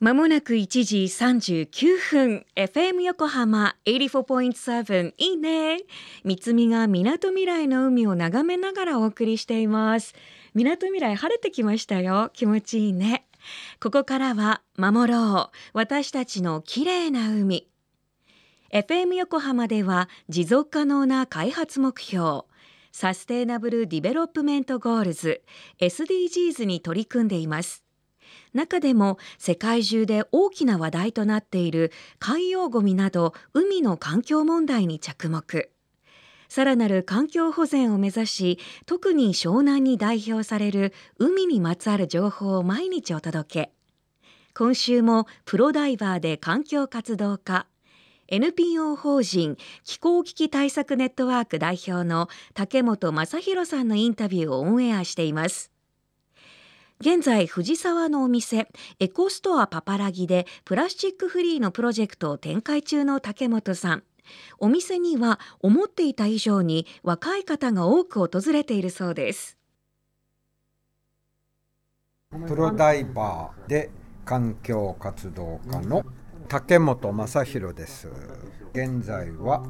まもなく1時39分 FM 横浜84.7いいね。三つみがみなとみらいの海を眺めながらお送りしています。みなとみらい晴れてきましたよ。気持ちいいね。ここからは守ろう。私たちの綺麗な海。FM 横浜では持続可能な開発目標 Sustainable Development Goals SDGs に取り組んでいます。中でも世界中で大きな話題となっている海洋ごみなど海の環境問題に着目。さらなる環境保全を目指し特に湘南に代表される海にまつわる情報を毎日お届け。今週もプロダイバーで環境活動家 NPO 法人気候危機対策ネットワーク代表の竹本正弘さんのインタビューをオンエアしています。現在藤沢のお店エコストアパパラギでプラスチックフリーのプロジェクトを展開中の竹本さん。お店には思っていた以上に若い方が多く訪れているそうです。プロダイバーで環境活動家の竹本正弘です。現在は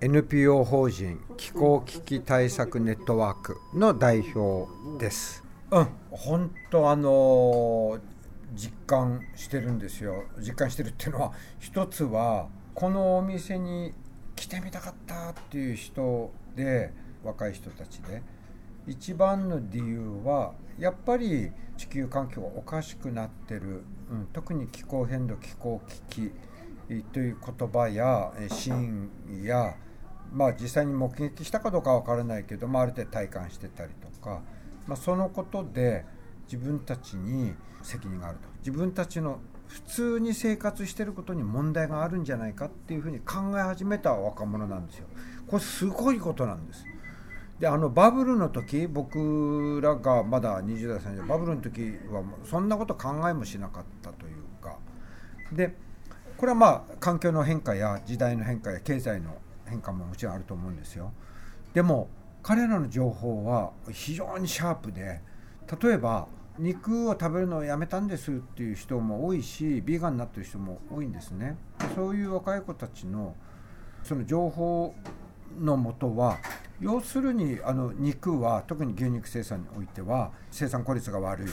NPO 法人気候危機対策ネットワークの代表です。うん。本当あの実感してるんですよ。実感してるっていうのは一つはこのお店に来てみたかったっていう人で若い人たちで。一番の理由はやっぱり地球環境がおかしくなってる、うん、特に気候変動気候危機という言葉やシーンやまあ実際に目撃したかどうかは分からないけど、ま、ある程度体感してたりとか。まあ、そのことで自分たちに責任があると自分たちの普通に生活してることに問題があるんじゃないかっていうふうに考え始めた若者なんですよ。これすごいことなんです。であのバブルの時僕らがまだ20代30代バブルの時はそんなこと考えもしなかったというかでこれはまあ環境の変化や時代の変化や経済の変化ももちろんあると思うんですよ。でも彼らの情報は非常にシャープで例えば肉を食べるのをやめたんですっていう人も多いしビーガンになってる人も多いんですね。そういう若い子たちのその情報のもとは要するにあの肉は特に牛肉生産においては生産効率が悪い。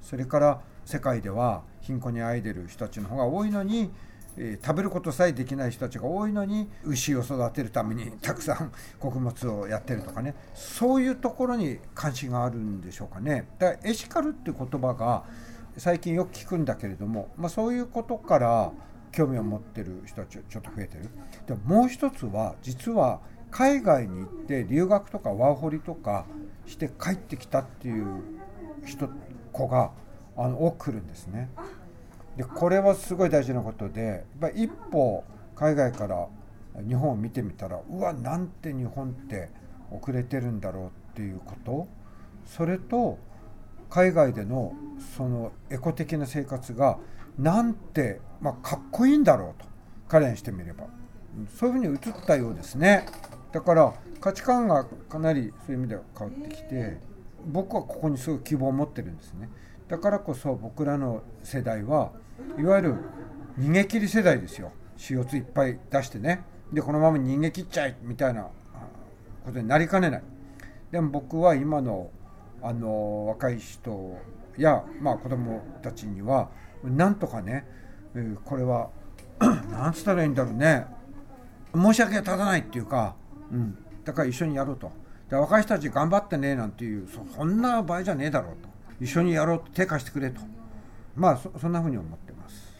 それから世界では貧困にあいでる人たちの方が多いのにえ、食べることさえできない人たちが多いのに牛を育てるためにたくさん穀物をやってるとかねそういうところに関心があるんでしょうかね。だからエシカルって言葉が最近よく聞くんだけれども、まあ、そういうことから興味を持ってる人たちちょっと増えてる。でもう一つは実は海外に行って留学とかワーホリとかして帰ってきたっていう人子があの多く来るんですね。でこれはすごい大事なことでやっぱ一歩海外から日本を見てみたらうわなんて日本って遅れてるんだろうっていうこと。それと海外でのそのエコ的な生活がなんて、まあ、かっこいいんだろうと彼にしてみれば。そういうふうに映ったようですね。だから価値観がかなりそういう意味では変わってきて僕はここにすごい希望を持ってるんですね。だからこそ僕らの世代はいわゆる逃げ切り世代ですよ。CO2 いっぱい出してね。でこのまま逃げ切っちゃいみたいなことになりかねない。でも僕は今のあの若い人や、まあ、子供たちにはなんとかねこれは 何つったらいいんだろうね。申し訳が立たないっていうか、うん、だから一緒にやろうと。で若い人たち頑張ってねなんていうそんな場合じゃねえだろうと。一緒にやろうと手貸してくれと。まあそんなふうに思ってます。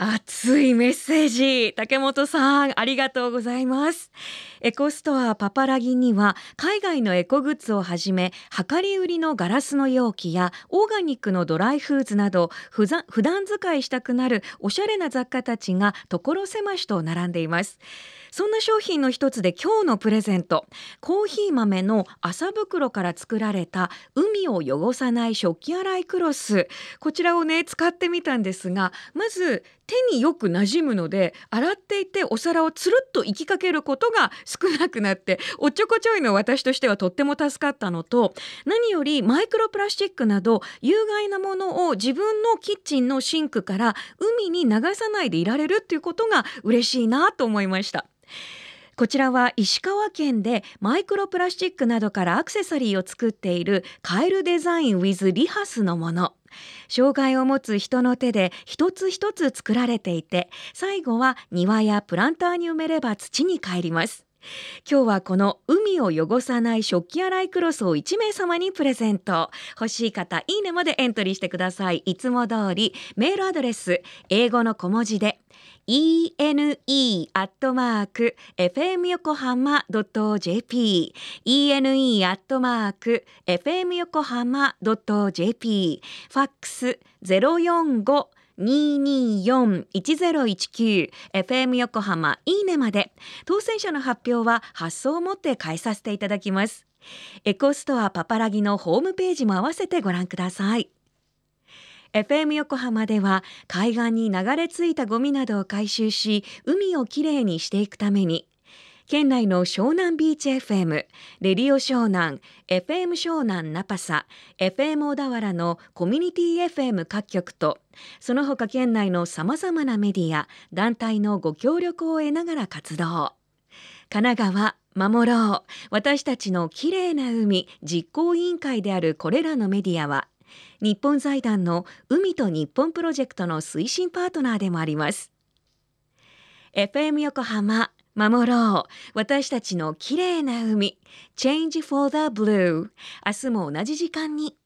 熱いメッセージ。竹本さんありがとうございます。エコストアパパラギには海外のエコグッズをはじめ量り売りのガラスの容器やオーガニックのドライフーズなど普段使いしたくなるおしゃれな雑貨たちが所狭しと並んでいます。そんな商品の一つで今日のプレゼント。コーヒー豆の麻袋から作られた海を汚さない食器洗いクロス。こちらをね使ってみたんですがまず手によく馴染むので洗っていてお皿をつるっと行きかけることが少なくなっておっちょこちょいの私としてはとっても助かったのと何よりマイクロプラスチックなど有害なものを自分のキッチンのシンクから海に流さないでいられるっていうことが嬉しいなと思いました。こちらは石川県でマイクロプラスチックなどからアクセサリーを作っているカエルデザイン with リハスのもの。障害を持つ人の手で一つ一つ作られていて最後は庭やプランターに埋めれば土に帰ります。今日はこの海を汚さない食器洗いクロスを1名様にプレゼント。欲しい方いいねまでエントリーしてください。いつも通り。メールアドレス英語の小文字で ene.fmyokohama.jp ene.fmyokohama.jp ファックス045 224-1019 FM 横浜いいねまで。当選者の発表は発送をもって返させていただきます。エコストアパパラギのホームページも合わせてご覧ください。FM 横浜では海岸に流れ着いたゴミなどを回収し海をきれいにしていくために県内の湘南ビーチ FM、レディオ湘南、FM 湘南ナパサ、FM 小田原のコミュニティ FM 各局と、その他県内のさまざまなメディア、団体のご協力を得ながら活動。神奈川、守ろう、私たちのきれいな海実行委員会であるこれらのメディアは、日本財団の海と日本プロジェクトの推進パートナーでもあります。FM 横浜守ろう。私たちの綺麗な海。Change for the Blue 明日も同じ時間に。